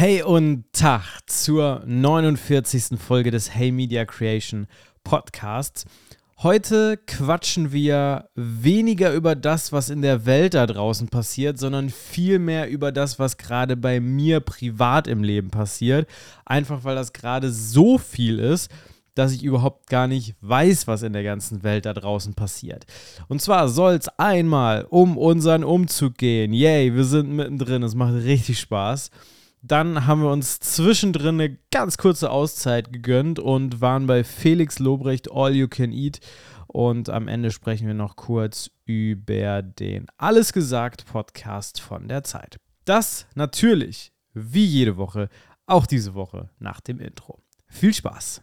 Hey und Tag zur 49. Folge des Hey Media Creation Podcasts. Heute quatschen wir weniger über das, was in der Welt da draußen passiert, sondern vielmehr über das, was gerade bei mir privat im Leben passiert. Einfach weil das gerade so viel ist, dass ich überhaupt gar nicht weiß, was in der ganzen Welt da draußen passiert. Und zwar soll es einmal um unseren Umzug gehen. Yay, wir sind mittendrin, es macht richtig Spaß. Dann haben wir uns zwischendrin eine ganz kurze Auszeit gegönnt und waren bei Felix Lobrecht All You Can Eat. Und am Ende sprechen wir noch kurz über den Alles gesagt Podcast von der Zeit. Das natürlich, wie jede Woche, auch diese Woche nach dem Intro. Viel Spaß!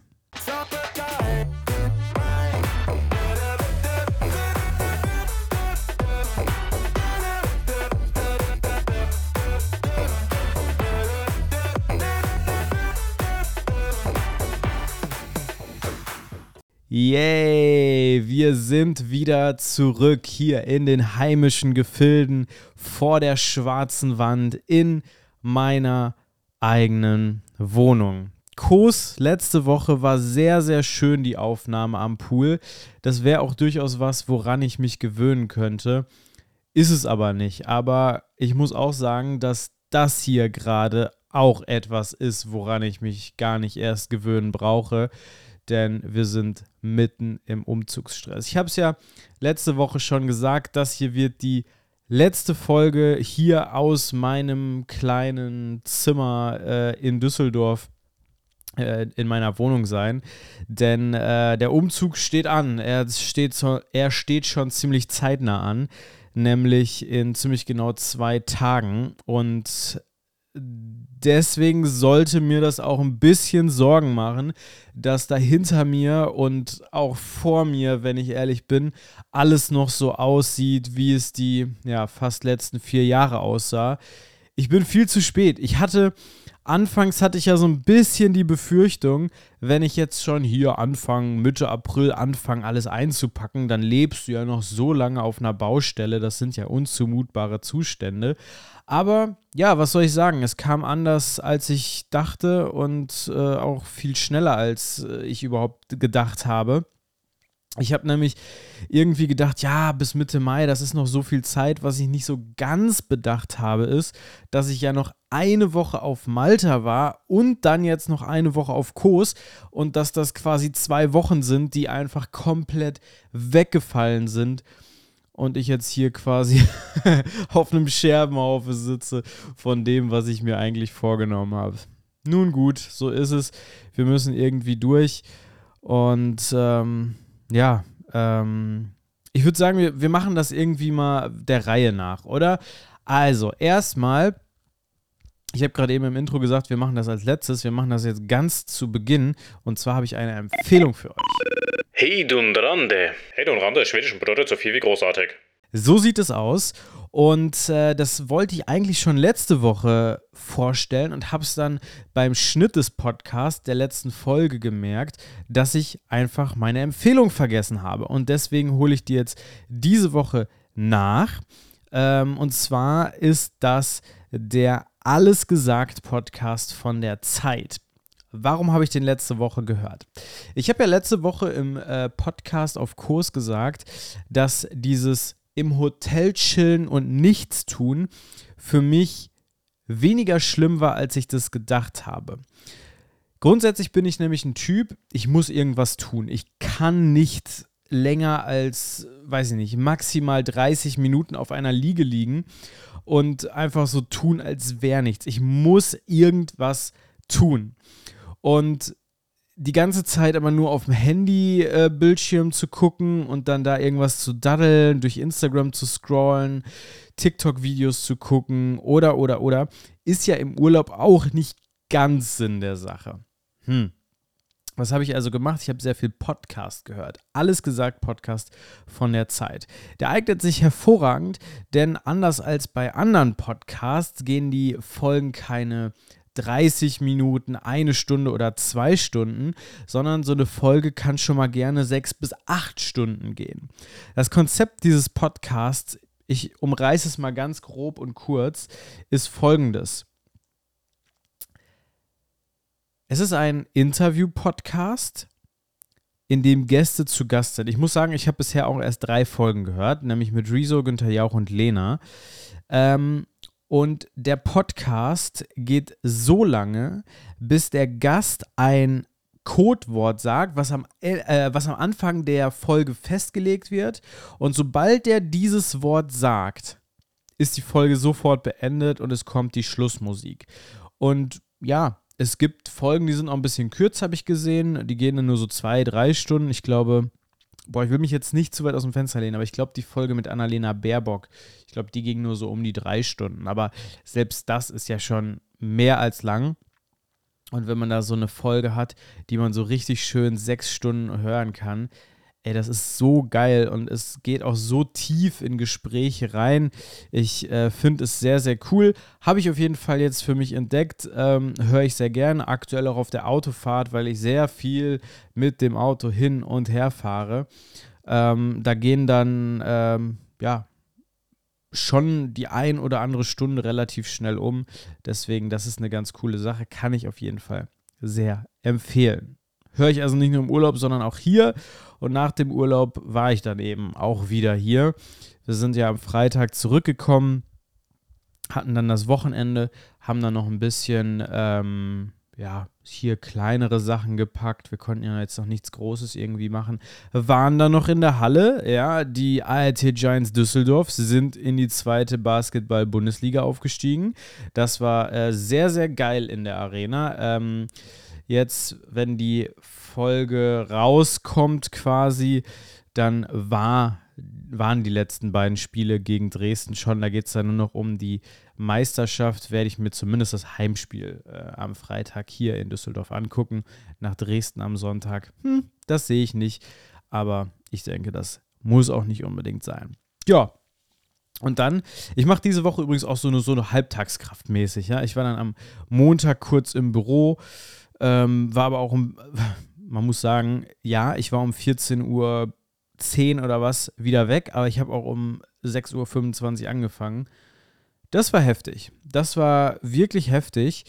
Yay, wir sind wieder zurück hier in den heimischen Gefilden vor der schwarzen Wand in meiner eigenen Wohnung. Kos letzte Woche war sehr, sehr schön, die Aufnahme am Pool. Das wäre auch durchaus was, woran ich mich gewöhnen könnte. Ist es aber nicht. Aber ich muss auch sagen, dass das hier gerade auch etwas ist, woran ich mich gar nicht erst gewöhnen brauche denn wir sind mitten im Umzugsstress. Ich habe es ja letzte Woche schon gesagt, das hier wird die letzte Folge hier aus meinem kleinen Zimmer äh, in Düsseldorf äh, in meiner Wohnung sein, denn äh, der Umzug steht an. Er steht, so, er steht schon ziemlich zeitnah an, nämlich in ziemlich genau zwei Tagen und deswegen sollte mir das auch ein bisschen Sorgen machen, dass da hinter mir und auch vor mir, wenn ich ehrlich bin, alles noch so aussieht, wie es die ja, fast letzten vier Jahre aussah. Ich bin viel zu spät. Ich hatte, anfangs hatte ich ja so ein bisschen die Befürchtung, wenn ich jetzt schon hier anfange, Mitte April anfange, alles einzupacken, dann lebst du ja noch so lange auf einer Baustelle. Das sind ja unzumutbare Zustände. Aber ja, was soll ich sagen? Es kam anders, als ich dachte und äh, auch viel schneller, als äh, ich überhaupt gedacht habe. Ich habe nämlich irgendwie gedacht, ja, bis Mitte Mai, das ist noch so viel Zeit. Was ich nicht so ganz bedacht habe, ist, dass ich ja noch eine Woche auf Malta war und dann jetzt noch eine Woche auf Kos und dass das quasi zwei Wochen sind, die einfach komplett weggefallen sind und ich jetzt hier quasi auf einem Scherbenhaufen sitze von dem, was ich mir eigentlich vorgenommen habe. Nun gut, so ist es. Wir müssen irgendwie durch. Und ähm, ja, ähm, ich würde sagen, wir, wir machen das irgendwie mal der Reihe nach, oder? Also, erstmal, ich habe gerade eben im Intro gesagt, wir machen das als letztes. Wir machen das jetzt ganz zu Beginn. Und zwar habe ich eine Empfehlung für euch. Hey Dunrande. Hey Dunrande, schwedischen bedeutet so viel wie großartig. So sieht es aus. Und äh, das wollte ich eigentlich schon letzte Woche vorstellen und habe es dann beim Schnitt des Podcasts der letzten Folge gemerkt, dass ich einfach meine Empfehlung vergessen habe. Und deswegen hole ich dir jetzt diese Woche nach. Ähm, und zwar ist das der Alles gesagt Podcast von der Zeit. Warum habe ich den letzte Woche gehört? Ich habe ja letzte Woche im äh, Podcast auf Kurs gesagt, dass dieses im Hotel chillen und nichts tun für mich weniger schlimm war, als ich das gedacht habe. Grundsätzlich bin ich nämlich ein Typ, ich muss irgendwas tun. Ich kann nicht länger als, weiß ich nicht, maximal 30 Minuten auf einer Liege liegen und einfach so tun, als wäre nichts. Ich muss irgendwas tun. Und die ganze Zeit aber nur auf dem Handy-Bildschirm äh, zu gucken und dann da irgendwas zu daddeln, durch Instagram zu scrollen, TikTok-Videos zu gucken oder, oder, oder, ist ja im Urlaub auch nicht ganz Sinn der Sache. Hm. Was habe ich also gemacht? Ich habe sehr viel Podcast gehört. Alles gesagt Podcast von der Zeit. Der eignet sich hervorragend, denn anders als bei anderen Podcasts gehen die Folgen keine 30 Minuten, eine Stunde oder zwei Stunden, sondern so eine Folge kann schon mal gerne sechs bis acht Stunden gehen. Das Konzept dieses Podcasts, ich umreiße es mal ganz grob und kurz, ist folgendes. Es ist ein Interview-Podcast, in dem Gäste zu Gast sind. Ich muss sagen, ich habe bisher auch erst drei Folgen gehört, nämlich mit Rezo, Günther Jauch und Lena. Ähm, und der Podcast geht so lange, bis der Gast ein Codewort sagt, was am, äh, was am Anfang der Folge festgelegt wird. Und sobald der dieses Wort sagt, ist die Folge sofort beendet und es kommt die Schlussmusik. Und ja, es gibt Folgen, die sind auch ein bisschen kürzer, habe ich gesehen. Die gehen dann nur so zwei, drei Stunden. Ich glaube, boah, ich will mich jetzt nicht zu weit aus dem Fenster lehnen, aber ich glaube, die Folge mit Annalena Baerbock, ich glaube, die ging nur so um die drei Stunden. Aber selbst das ist ja schon mehr als lang. Und wenn man da so eine Folge hat, die man so richtig schön sechs Stunden hören kann, Ey, das ist so geil und es geht auch so tief in Gespräche rein. Ich äh, finde es sehr, sehr cool. Habe ich auf jeden Fall jetzt für mich entdeckt. Ähm, Höre ich sehr gerne. Aktuell auch auf der Autofahrt, weil ich sehr viel mit dem Auto hin und her fahre. Ähm, da gehen dann, ähm, ja, schon die ein oder andere Stunde relativ schnell um. Deswegen, das ist eine ganz coole Sache. Kann ich auf jeden Fall sehr empfehlen. Höre ich also nicht nur im Urlaub, sondern auch hier. Und nach dem Urlaub war ich dann eben auch wieder hier. Wir sind ja am Freitag zurückgekommen, hatten dann das Wochenende, haben dann noch ein bisschen, ähm, ja, hier kleinere Sachen gepackt. Wir konnten ja jetzt noch nichts Großes irgendwie machen. Waren dann noch in der Halle, ja, die ART Giants Düsseldorf sind in die zweite Basketball-Bundesliga aufgestiegen. Das war äh, sehr, sehr geil in der Arena. Ähm, jetzt, wenn die Folge rauskommt quasi, dann war, waren die letzten beiden Spiele gegen Dresden schon. Da geht es dann nur noch um die Meisterschaft. Werde ich mir zumindest das Heimspiel äh, am Freitag hier in Düsseldorf angucken. Nach Dresden am Sonntag. Hm, das sehe ich nicht. Aber ich denke, das muss auch nicht unbedingt sein. Ja, und dann, ich mache diese Woche übrigens auch so eine, so eine Halbtagskraftmäßig. Ja? Ich war dann am Montag kurz im Büro, ähm, war aber auch um, man muss sagen, ja, ich war um 14 Uhr 10 oder was wieder weg, aber ich habe auch um 6.25 Uhr angefangen. Das war heftig. Das war wirklich heftig.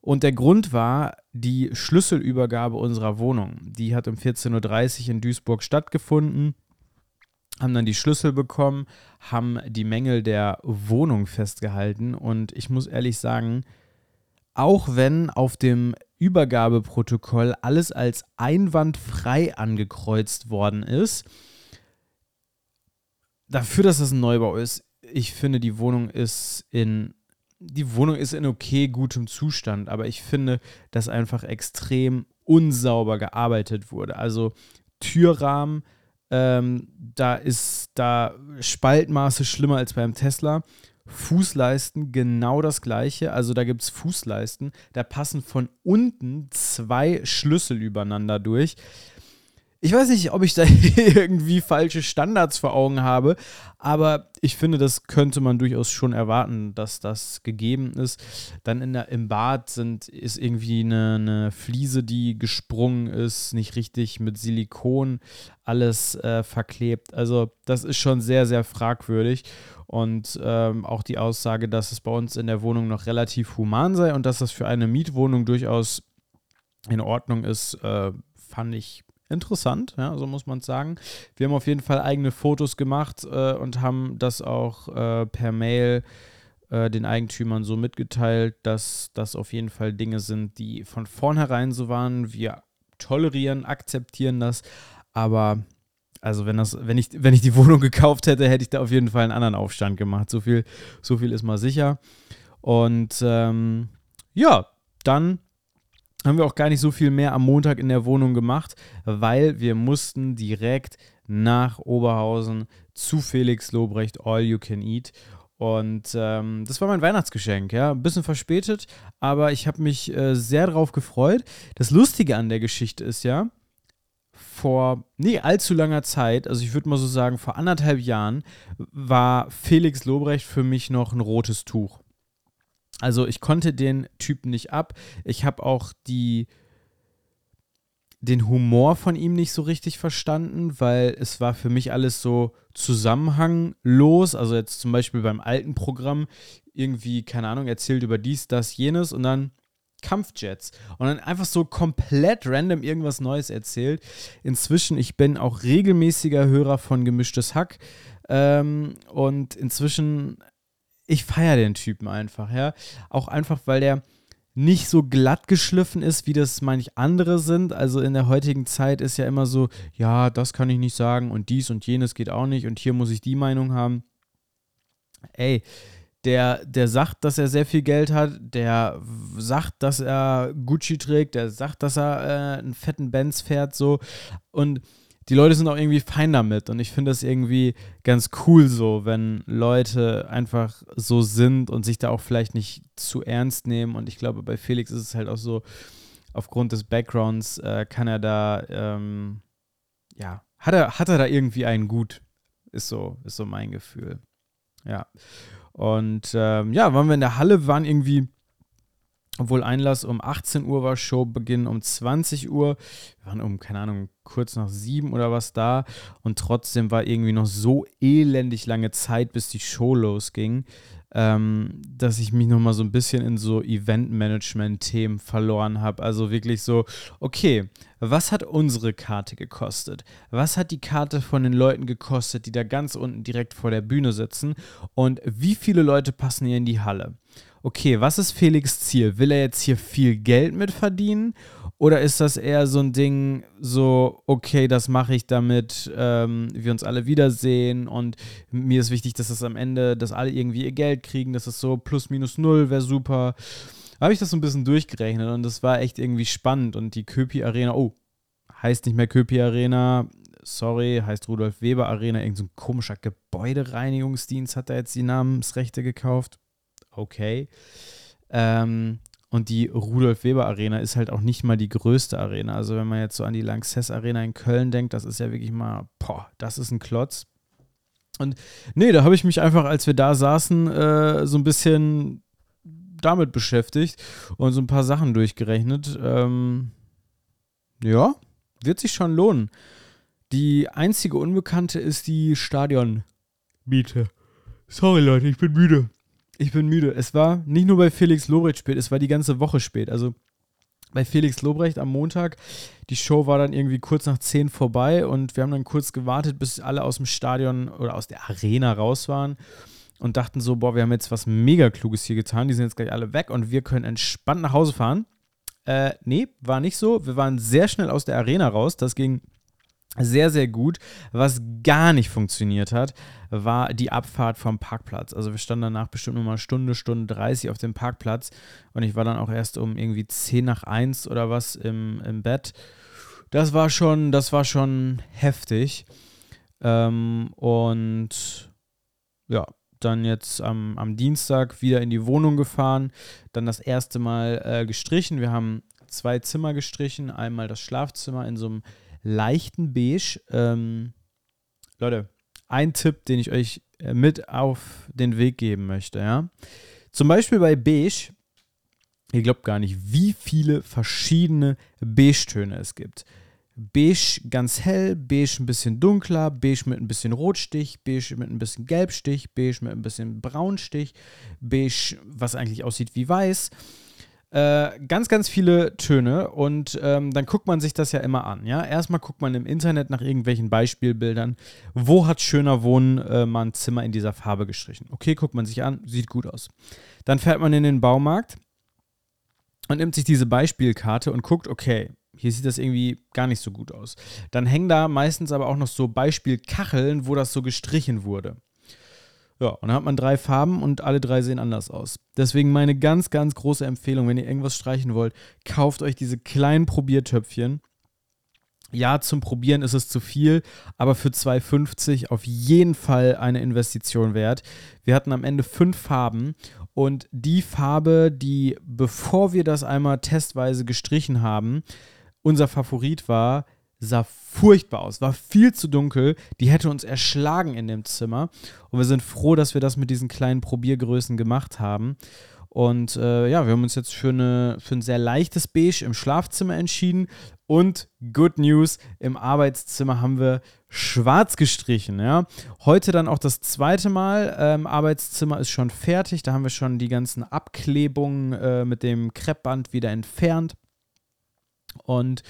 Und der Grund war die Schlüsselübergabe unserer Wohnung. Die hat um 14.30 Uhr in Duisburg stattgefunden. Haben dann die Schlüssel bekommen, haben die Mängel der Wohnung festgehalten. Und ich muss ehrlich sagen, auch wenn auf dem Übergabeprotokoll alles als einwandfrei angekreuzt worden ist. Dafür, dass das ein Neubau ist, ich finde, die Wohnung ist in die Wohnung ist in okay gutem Zustand, aber ich finde, dass einfach extrem unsauber gearbeitet wurde. Also Türrahmen, ähm, da ist da Spaltmaße schlimmer als beim Tesla. Fußleisten genau das gleiche. Also da gibt es Fußleisten, da passen von unten zwei Schlüssel übereinander durch. Ich weiß nicht, ob ich da irgendwie falsche Standards vor Augen habe, aber ich finde, das könnte man durchaus schon erwarten, dass das gegeben ist. Dann in der, im Bad sind, ist irgendwie eine, eine Fliese, die gesprungen ist, nicht richtig mit Silikon alles äh, verklebt. Also das ist schon sehr, sehr fragwürdig. Und ähm, auch die Aussage, dass es bei uns in der Wohnung noch relativ human sei und dass das für eine Mietwohnung durchaus in Ordnung ist, äh, fand ich interessant, ja, so muss man es sagen. Wir haben auf jeden Fall eigene Fotos gemacht äh, und haben das auch äh, per Mail äh, den Eigentümern so mitgeteilt, dass das auf jeden Fall Dinge sind, die von vornherein so waren. Wir tolerieren, akzeptieren das, aber also wenn das, wenn ich, wenn ich die Wohnung gekauft hätte, hätte ich da auf jeden Fall einen anderen Aufstand gemacht. So viel, so viel ist mal sicher. Und ähm, ja, dann haben wir auch gar nicht so viel mehr am Montag in der Wohnung gemacht, weil wir mussten direkt nach Oberhausen zu Felix Lobrecht All You Can Eat. Und ähm, das war mein Weihnachtsgeschenk, ja. Ein bisschen verspätet, aber ich habe mich äh, sehr darauf gefreut. Das Lustige an der Geschichte ist ja, vor nie allzu langer Zeit, also ich würde mal so sagen, vor anderthalb Jahren, war Felix Lobrecht für mich noch ein rotes Tuch. Also ich konnte den Typen nicht ab. Ich habe auch die den Humor von ihm nicht so richtig verstanden, weil es war für mich alles so zusammenhanglos. Also jetzt zum Beispiel beim alten Programm irgendwie, keine Ahnung, erzählt über dies, das, jenes und dann Kampfjets und dann einfach so komplett random irgendwas Neues erzählt. Inzwischen, ich bin auch regelmäßiger Hörer von Gemischtes Hack ähm, und inzwischen, ich feiere den Typen einfach, ja. Auch einfach, weil der nicht so glatt geschliffen ist, wie das manch andere sind. Also in der heutigen Zeit ist ja immer so, ja, das kann ich nicht sagen und dies und jenes geht auch nicht und hier muss ich die Meinung haben. Ey, der, der sagt, dass er sehr viel Geld hat, der sagt, dass er Gucci trägt, der sagt, dass er äh, einen fetten Benz fährt, so. Und die Leute sind auch irgendwie fein damit. Und ich finde das irgendwie ganz cool so, wenn Leute einfach so sind und sich da auch vielleicht nicht zu ernst nehmen. Und ich glaube, bei Felix ist es halt auch so, aufgrund des Backgrounds äh, kann er da, ähm, ja, hat er, hat er da irgendwie einen gut, ist so, ist so mein Gefühl. Ja. Und ähm, ja, waren wir in der Halle, waren irgendwie, obwohl Einlass um 18 Uhr war, Showbeginn um 20 Uhr. Wir waren um, keine Ahnung, kurz nach sieben oder was da. Und trotzdem war irgendwie noch so elendig lange Zeit, bis die Show losging, ähm, dass ich mich nochmal so ein bisschen in so Event-Management-Themen verloren habe. Also wirklich so, okay, was hat unsere Karte gekostet? Was hat die Karte von den Leuten gekostet, die da ganz unten direkt vor der Bühne sitzen? Und wie viele Leute passen hier in die Halle? Okay, was ist Felix Ziel? Will er jetzt hier viel Geld mit verdienen? Oder ist das eher so ein Ding, so, okay, das mache ich damit, ähm, wir uns alle wiedersehen und mir ist wichtig, dass das am Ende, dass alle irgendwie ihr Geld kriegen, dass es so plus minus null wäre super habe ich das so ein bisschen durchgerechnet und das war echt irgendwie spannend. Und die Köpi Arena, oh, heißt nicht mehr Köpi Arena, sorry, heißt Rudolf Weber Arena, irgend so komischer Gebäudereinigungsdienst hat da jetzt die Namensrechte gekauft. Okay. Ähm, und die Rudolf Weber Arena ist halt auch nicht mal die größte Arena. Also wenn man jetzt so an die Lanxess Arena in Köln denkt, das ist ja wirklich mal, boah, das ist ein Klotz. Und nee, da habe ich mich einfach, als wir da saßen, äh, so ein bisschen damit beschäftigt und so ein paar Sachen durchgerechnet. Ähm, ja, wird sich schon lohnen. Die einzige Unbekannte ist die Stadionmiete. Sorry Leute, ich bin müde. Ich bin müde. Es war nicht nur bei Felix Lobrecht spät, es war die ganze Woche spät. Also bei Felix Lobrecht am Montag. Die Show war dann irgendwie kurz nach 10 vorbei und wir haben dann kurz gewartet, bis alle aus dem Stadion oder aus der Arena raus waren und dachten so, boah, wir haben jetzt was mega Kluges hier getan, die sind jetzt gleich alle weg und wir können entspannt nach Hause fahren. Äh, nee, war nicht so. Wir waren sehr schnell aus der Arena raus. Das ging sehr, sehr gut. Was gar nicht funktioniert hat, war die Abfahrt vom Parkplatz. Also wir standen danach bestimmt nochmal Stunde, Stunde 30 auf dem Parkplatz und ich war dann auch erst um irgendwie 10 nach 1 oder was im, im Bett. Das war schon, das war schon heftig. Ähm, und ja, dann jetzt am, am Dienstag wieder in die Wohnung gefahren, dann das erste Mal äh, gestrichen. Wir haben zwei Zimmer gestrichen, einmal das Schlafzimmer in so einem leichten Beige. Ähm, Leute, ein Tipp, den ich euch äh, mit auf den Weg geben möchte, ja. Zum Beispiel bei Beige, ihr glaubt gar nicht, wie viele verschiedene Beige-Töne es gibt beige ganz hell, beige ein bisschen dunkler, beige mit ein bisschen Rotstich, beige mit ein bisschen Gelbstich, beige mit ein bisschen Braunstich, beige, was eigentlich aussieht wie weiß. Äh, ganz, ganz viele Töne und ähm, dann guckt man sich das ja immer an. Ja? Erstmal guckt man im Internet nach irgendwelchen Beispielbildern, wo hat schöner Wohnen äh, mal ein Zimmer in dieser Farbe gestrichen. Okay, guckt man sich an, sieht gut aus. Dann fährt man in den Baumarkt und nimmt sich diese Beispielkarte und guckt, okay, hier sieht das irgendwie gar nicht so gut aus. Dann hängen da meistens aber auch noch so Beispielkacheln, wo das so gestrichen wurde. Ja, und dann hat man drei Farben und alle drei sehen anders aus. Deswegen meine ganz, ganz große Empfehlung, wenn ihr irgendwas streichen wollt, kauft euch diese kleinen Probiertöpfchen. Ja, zum Probieren ist es zu viel, aber für 2,50 auf jeden Fall eine Investition wert. Wir hatten am Ende fünf Farben und die Farbe, die bevor wir das einmal testweise gestrichen haben, unser Favorit war, sah furchtbar aus, war viel zu dunkel, die hätte uns erschlagen in dem Zimmer und wir sind froh, dass wir das mit diesen kleinen Probiergrößen gemacht haben. Und äh, ja, wir haben uns jetzt für, eine, für ein sehr leichtes Beige im Schlafzimmer entschieden. Und Good News, im Arbeitszimmer haben wir schwarz gestrichen. Ja. Heute dann auch das zweite Mal. Ähm, Arbeitszimmer ist schon fertig. Da haben wir schon die ganzen Abklebungen äh, mit dem Kreppband wieder entfernt. Und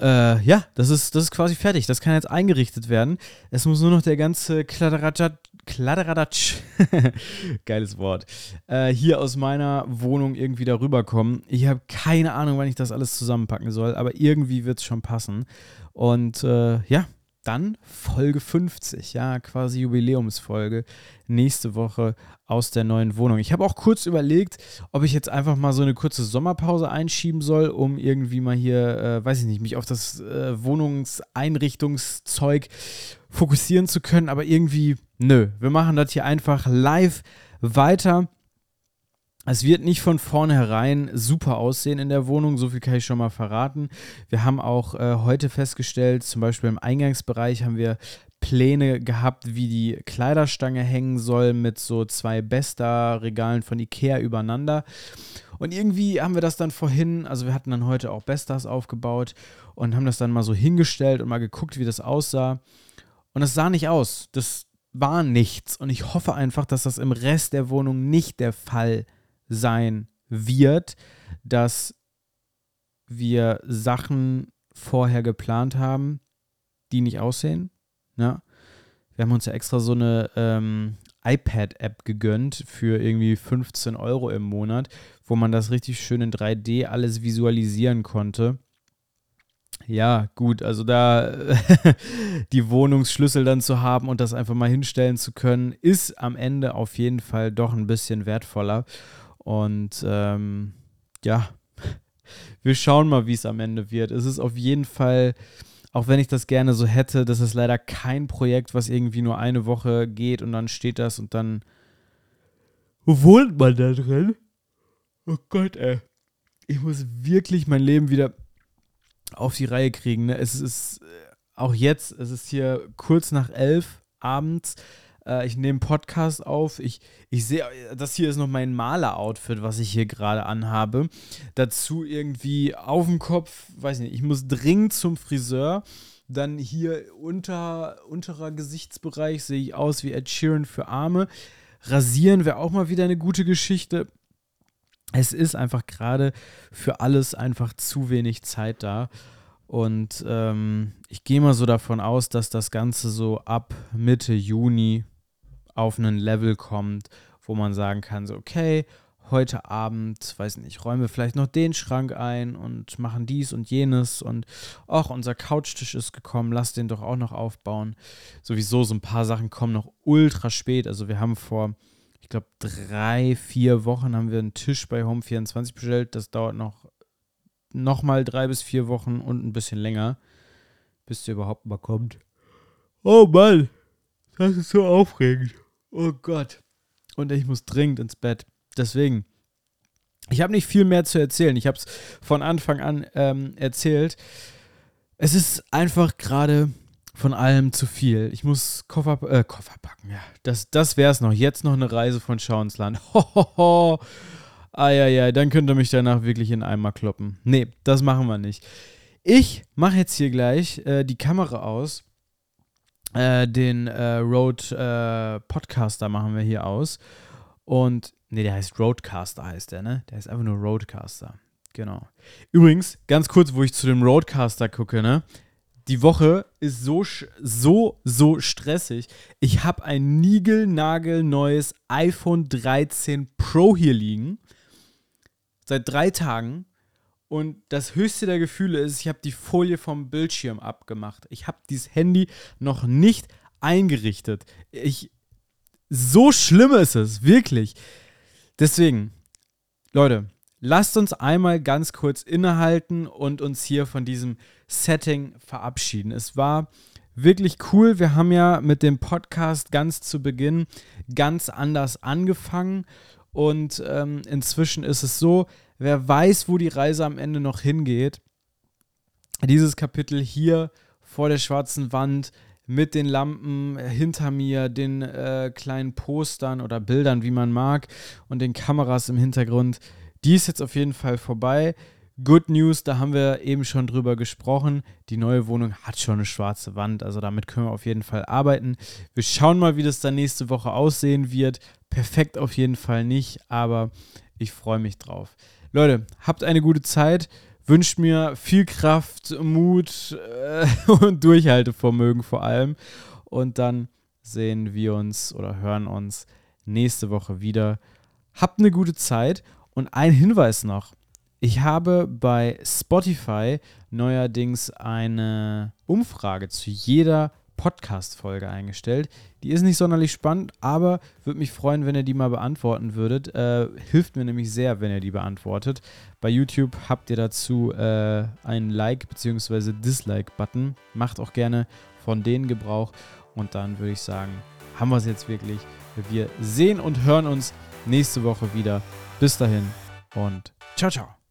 äh, ja, das ist, das ist quasi fertig. Das kann jetzt eingerichtet werden. Es muss nur noch der ganze Kladderadatsch, geiles Wort, äh, hier aus meiner Wohnung irgendwie darüber kommen. Ich habe keine Ahnung, wann ich das alles zusammenpacken soll, aber irgendwie wird es schon passen. Und äh, ja, dann Folge 50, ja, quasi Jubiläumsfolge, nächste Woche aus der neuen Wohnung. Ich habe auch kurz überlegt, ob ich jetzt einfach mal so eine kurze Sommerpause einschieben soll, um irgendwie mal hier, äh, weiß ich nicht, mich auf das äh, Wohnungseinrichtungszeug fokussieren zu können, aber irgendwie, nö, wir machen das hier einfach live weiter. Es wird nicht von vornherein super aussehen in der Wohnung, so viel kann ich schon mal verraten. Wir haben auch äh, heute festgestellt, zum Beispiel im Eingangsbereich haben wir Pläne gehabt, wie die Kleiderstange hängen soll mit so zwei Besta-Regalen von Ikea übereinander. Und irgendwie haben wir das dann vorhin, also wir hatten dann heute auch Bestas aufgebaut und haben das dann mal so hingestellt und mal geguckt, wie das aussah. Und es sah nicht aus. Das war nichts. Und ich hoffe einfach, dass das im Rest der Wohnung nicht der Fall ist sein wird, dass wir Sachen vorher geplant haben, die nicht aussehen. Ja? Wir haben uns ja extra so eine ähm, iPad-App gegönnt für irgendwie 15 Euro im Monat, wo man das richtig schön in 3D alles visualisieren konnte. Ja, gut, also da die Wohnungsschlüssel dann zu haben und das einfach mal hinstellen zu können, ist am Ende auf jeden Fall doch ein bisschen wertvoller. Und ähm, ja, wir schauen mal, wie es am Ende wird. Es ist auf jeden Fall, auch wenn ich das gerne so hätte, das ist leider kein Projekt, was irgendwie nur eine Woche geht und dann steht das und dann wohnt man da drin. Oh Gott, ey. Ich muss wirklich mein Leben wieder auf die Reihe kriegen. Ne? Es ist äh, auch jetzt, es ist hier kurz nach elf abends. Äh, ich nehme Podcast auf. Ich, ich sehe, das hier ist noch mein Maler-Outfit, was ich hier gerade anhabe. Dazu irgendwie auf dem Kopf, weiß nicht, ich muss dringend zum Friseur. Dann hier unter, unterer Gesichtsbereich sehe ich aus wie Ed Sheeran für Arme. Rasieren wäre auch mal wieder eine gute Geschichte. Es ist einfach gerade für alles einfach zu wenig Zeit da. Und ähm, ich gehe mal so davon aus, dass das Ganze so ab Mitte Juni auf einen Level kommt, wo man sagen kann, so, okay, heute Abend, weiß nicht, räumen wir vielleicht noch den Schrank ein und machen dies und jenes und ach, unser Couchtisch ist gekommen, lass den doch auch noch aufbauen. Sowieso so ein paar Sachen kommen noch ultra spät. Also wir haben vor, ich glaube, drei, vier Wochen haben wir einen Tisch bei Home24 bestellt. Das dauert noch, noch mal drei bis vier Wochen und ein bisschen länger, bis der überhaupt mal kommt. Oh Mann, das ist so aufregend. Oh Gott. Und ich muss dringend ins Bett. Deswegen. Ich habe nicht viel mehr zu erzählen. Ich habe es von Anfang an ähm, erzählt. Es ist einfach gerade von allem zu viel. Ich muss Koffer, äh, Koffer packen, ja. Das, das wäre es noch. Jetzt noch eine Reise von Schau ins Land. Hohoho. Eieiei, dann könnt ihr mich danach wirklich in Eimer kloppen. Nee, das machen wir nicht. Ich mache jetzt hier gleich äh, die Kamera aus äh, den äh, Road äh, Podcaster machen wir hier aus. Und, nee, der heißt Roadcaster, heißt der, ne? Der heißt einfach nur Roadcaster. Genau. Übrigens, ganz kurz, wo ich zu dem Roadcaster gucke, ne? Die Woche ist so, so, so stressig. Ich habe ein niegelnagelneues iPhone 13 Pro hier liegen. Seit drei Tagen. Und das höchste der Gefühle ist, ich habe die Folie vom Bildschirm abgemacht. Ich habe dieses Handy noch nicht eingerichtet. Ich, so schlimm ist es, wirklich. Deswegen, Leute, lasst uns einmal ganz kurz innehalten und uns hier von diesem Setting verabschieden. Es war wirklich cool. Wir haben ja mit dem Podcast ganz zu Beginn ganz anders angefangen. Und ähm, inzwischen ist es so, Wer weiß, wo die Reise am Ende noch hingeht. Dieses Kapitel hier vor der schwarzen Wand mit den Lampen hinter mir, den äh, kleinen Postern oder Bildern, wie man mag, und den Kameras im Hintergrund. Die ist jetzt auf jeden Fall vorbei. Good News, da haben wir eben schon drüber gesprochen. Die neue Wohnung hat schon eine schwarze Wand, also damit können wir auf jeden Fall arbeiten. Wir schauen mal, wie das dann nächste Woche aussehen wird. Perfekt auf jeden Fall nicht, aber ich freue mich drauf. Leute, habt eine gute Zeit. Wünscht mir viel Kraft, Mut äh, und Durchhaltevermögen vor allem. Und dann sehen wir uns oder hören uns nächste Woche wieder. Habt eine gute Zeit und ein Hinweis noch. Ich habe bei Spotify neuerdings eine Umfrage zu jeder Podcast-Folge eingestellt. Die ist nicht sonderlich spannend, aber würde mich freuen, wenn ihr die mal beantworten würdet. Äh, hilft mir nämlich sehr, wenn ihr die beantwortet. Bei YouTube habt ihr dazu äh, einen Like- bzw. Dislike-Button. Macht auch gerne von denen Gebrauch. Und dann würde ich sagen, haben wir es jetzt wirklich. Wir sehen und hören uns nächste Woche wieder. Bis dahin und ciao, ciao.